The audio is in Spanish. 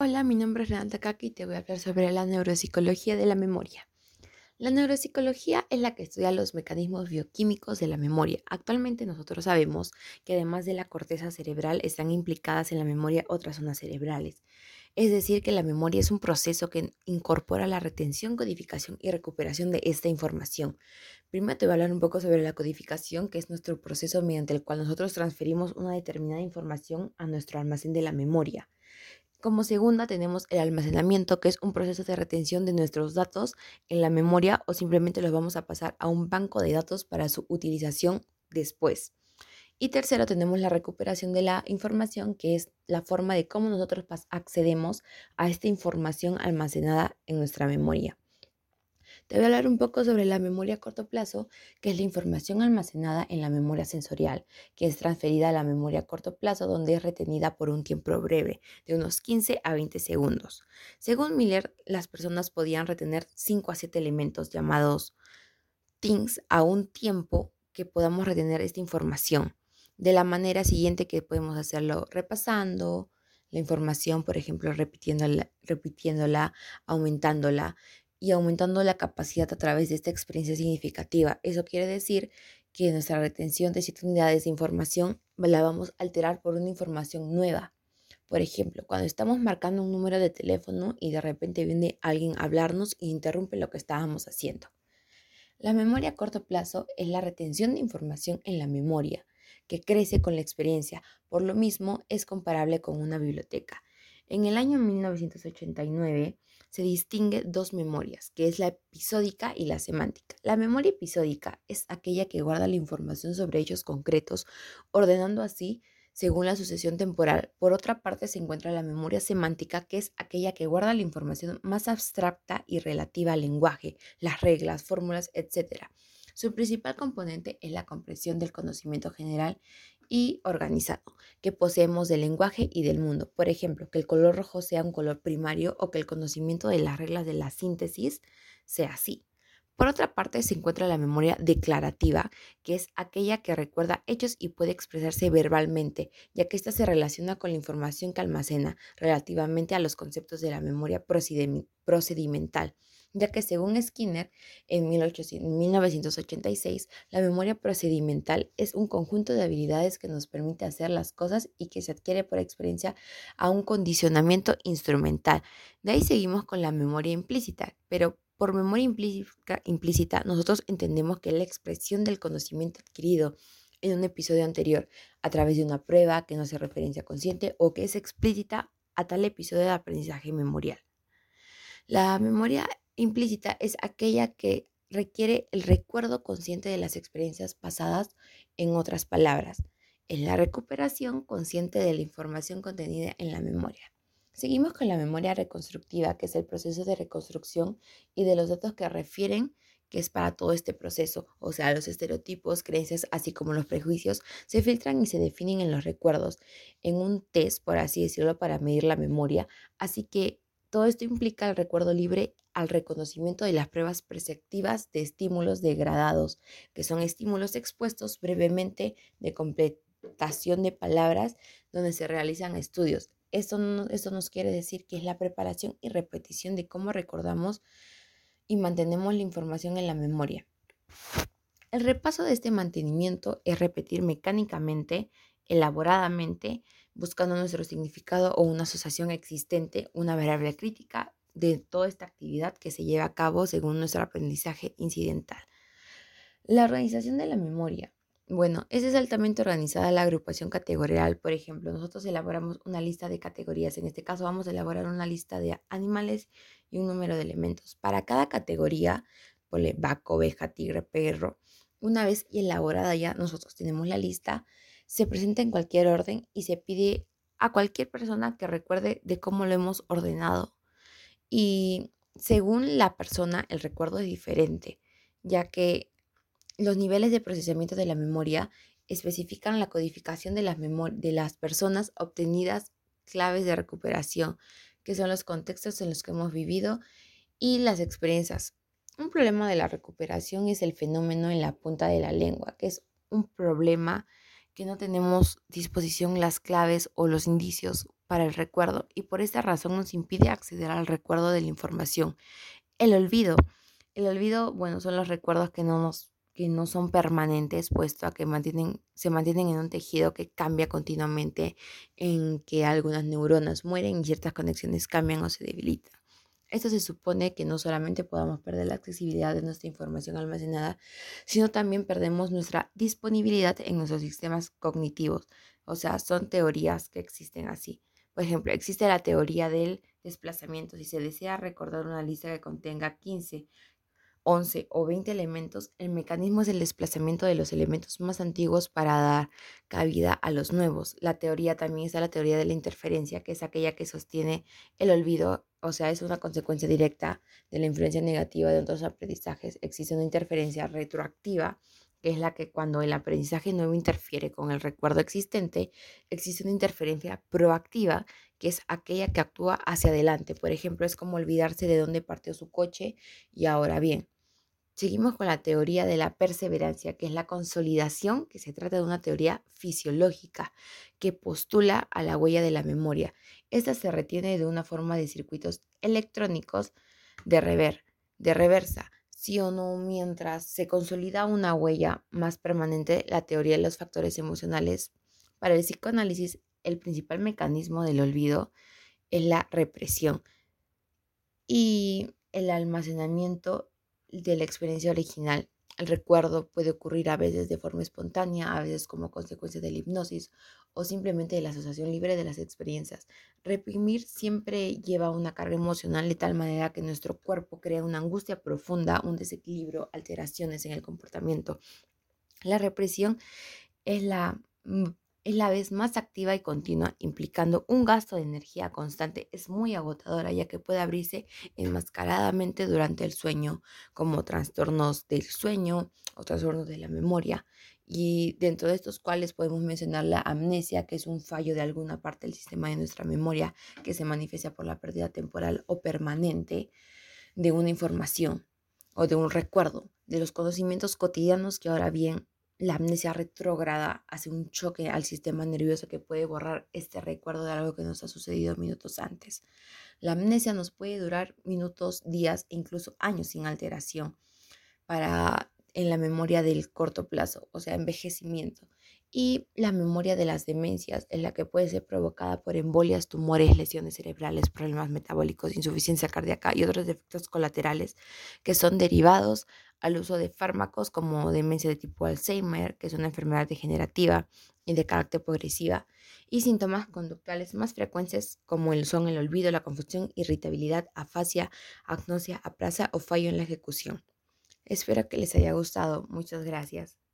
Hola, mi nombre es Renata Kaki y te voy a hablar sobre la neuropsicología de la memoria. La neuropsicología es la que estudia los mecanismos bioquímicos de la memoria. Actualmente nosotros sabemos que además de la corteza cerebral están implicadas en la memoria otras zonas cerebrales. Es decir, que la memoria es un proceso que incorpora la retención, codificación y recuperación de esta información. Primero te voy a hablar un poco sobre la codificación, que es nuestro proceso mediante el cual nosotros transferimos una determinada información a nuestro almacén de la memoria. Como segunda tenemos el almacenamiento, que es un proceso de retención de nuestros datos en la memoria o simplemente los vamos a pasar a un banco de datos para su utilización después. Y tercero tenemos la recuperación de la información, que es la forma de cómo nosotros accedemos a esta información almacenada en nuestra memoria. Te voy a hablar un poco sobre la memoria a corto plazo, que es la información almacenada en la memoria sensorial, que es transferida a la memoria a corto plazo, donde es retenida por un tiempo breve, de unos 15 a 20 segundos. Según Miller, las personas podían retener 5 a 7 elementos llamados things a un tiempo que podamos retener esta información. De la manera siguiente que podemos hacerlo repasando, la información, por ejemplo, repitiéndola, repitiéndola aumentándola, y aumentando la capacidad a través de esta experiencia significativa. Eso quiere decir que nuestra retención de ciertas unidades de información la vamos a alterar por una información nueva. Por ejemplo, cuando estamos marcando un número de teléfono y de repente viene alguien a hablarnos e interrumpe lo que estábamos haciendo. La memoria a corto plazo es la retención de información en la memoria, que crece con la experiencia. Por lo mismo, es comparable con una biblioteca. En el año 1989 se distingue dos memorias, que es la episódica y la semántica. La memoria episódica es aquella que guarda la información sobre hechos concretos, ordenando así según la sucesión temporal. Por otra parte se encuentra la memoria semántica, que es aquella que guarda la información más abstracta y relativa al lenguaje, las reglas, fórmulas, etc. Su principal componente es la comprensión del conocimiento general y organizado que poseemos del lenguaje y del mundo. Por ejemplo, que el color rojo sea un color primario o que el conocimiento de las reglas de la síntesis sea así. Por otra parte, se encuentra la memoria declarativa, que es aquella que recuerda hechos y puede expresarse verbalmente, ya que ésta se relaciona con la información que almacena relativamente a los conceptos de la memoria procedimental ya que según Skinner, en 1986, la memoria procedimental es un conjunto de habilidades que nos permite hacer las cosas y que se adquiere por experiencia a un condicionamiento instrumental. De ahí seguimos con la memoria implícita, pero por memoria implícita, implícita nosotros entendemos que la expresión del conocimiento adquirido en un episodio anterior a través de una prueba que no hace referencia consciente o que es explícita a tal episodio de aprendizaje memorial. La memoria implícita es aquella que requiere el recuerdo consciente de las experiencias pasadas, en otras palabras, es la recuperación consciente de la información contenida en la memoria. Seguimos con la memoria reconstructiva, que es el proceso de reconstrucción y de los datos que refieren que es para todo este proceso, o sea, los estereotipos, creencias, así como los prejuicios, se filtran y se definen en los recuerdos, en un test, por así decirlo, para medir la memoria. Así que todo esto implica el recuerdo libre al reconocimiento de las pruebas perceptivas de estímulos degradados, que son estímulos expuestos brevemente de completación de palabras donde se realizan estudios. Esto, esto nos quiere decir que es la preparación y repetición de cómo recordamos y mantenemos la información en la memoria. El repaso de este mantenimiento es repetir mecánicamente, elaboradamente, buscando nuestro significado o una asociación existente, una variable crítica de toda esta actividad que se lleva a cabo según nuestro aprendizaje incidental. La organización de la memoria. Bueno, es altamente organizada la agrupación categorial. Por ejemplo, nosotros elaboramos una lista de categorías. En este caso vamos a elaborar una lista de animales y un número de elementos. Para cada categoría, ponle vaca, oveja, tigre, perro. Una vez elaborada ya, nosotros tenemos la lista se presenta en cualquier orden y se pide a cualquier persona que recuerde de cómo lo hemos ordenado. Y según la persona, el recuerdo es diferente, ya que los niveles de procesamiento de la memoria especifican la codificación de las, de las personas obtenidas claves de recuperación, que son los contextos en los que hemos vivido y las experiencias. Un problema de la recuperación es el fenómeno en la punta de la lengua, que es un problema que no tenemos disposición las claves o los indicios para el recuerdo y por esta razón nos impide acceder al recuerdo de la información. El olvido. El olvido, bueno, son los recuerdos que no nos que no son permanentes, puesto a que mantienen, se mantienen en un tejido que cambia continuamente, en que algunas neuronas mueren y ciertas conexiones cambian o se debilitan. Esto se supone que no solamente podamos perder la accesibilidad de nuestra información almacenada, sino también perdemos nuestra disponibilidad en nuestros sistemas cognitivos. O sea, son teorías que existen así. Por ejemplo, existe la teoría del desplazamiento. Si se desea recordar una lista que contenga 15 11 o 20 elementos, el mecanismo es el desplazamiento de los elementos más antiguos para dar cabida a los nuevos. La teoría también está la teoría de la interferencia, que es aquella que sostiene el olvido, o sea, es una consecuencia directa de la influencia negativa de otros aprendizajes. Existe una interferencia retroactiva, que es la que cuando el aprendizaje nuevo interfiere con el recuerdo existente, existe una interferencia proactiva, que es aquella que actúa hacia adelante. Por ejemplo, es como olvidarse de dónde partió su coche y ahora bien Seguimos con la teoría de la perseverancia, que es la consolidación, que se trata de una teoría fisiológica que postula a la huella de la memoria. Esta se retiene de una forma de circuitos electrónicos de rever, de reversa, sí o no, mientras se consolida una huella más permanente, la teoría de los factores emocionales. Para el psicoanálisis, el principal mecanismo del olvido es la represión y el almacenamiento de la experiencia original. El recuerdo puede ocurrir a veces de forma espontánea, a veces como consecuencia de la hipnosis o simplemente de la asociación libre de las experiencias. Reprimir siempre lleva una carga emocional de tal manera que nuestro cuerpo crea una angustia profunda, un desequilibrio, alteraciones en el comportamiento. La represión es la mm, es la vez más activa y continua, implicando un gasto de energía constante. Es muy agotadora ya que puede abrirse enmascaradamente durante el sueño, como trastornos del sueño o trastornos de la memoria. Y dentro de estos cuales podemos mencionar la amnesia, que es un fallo de alguna parte del sistema de nuestra memoria que se manifiesta por la pérdida temporal o permanente de una información o de un recuerdo, de los conocimientos cotidianos que ahora bien la amnesia retrógrada hace un choque al sistema nervioso que puede borrar este recuerdo de algo que nos ha sucedido minutos antes. La amnesia nos puede durar minutos, días e incluso años sin alteración para en la memoria del corto plazo, o sea, envejecimiento. Y la memoria de las demencias, en la que puede ser provocada por embolias, tumores, lesiones cerebrales, problemas metabólicos, insuficiencia cardíaca y otros efectos colaterales que son derivados al uso de fármacos como demencia de tipo Alzheimer, que es una enfermedad degenerativa y de carácter progresiva, y síntomas conductuales más frecuentes como el son el olvido, la confusión, irritabilidad, afasia, agnosia, aprasia o fallo en la ejecución. Espero que les haya gustado. Muchas gracias.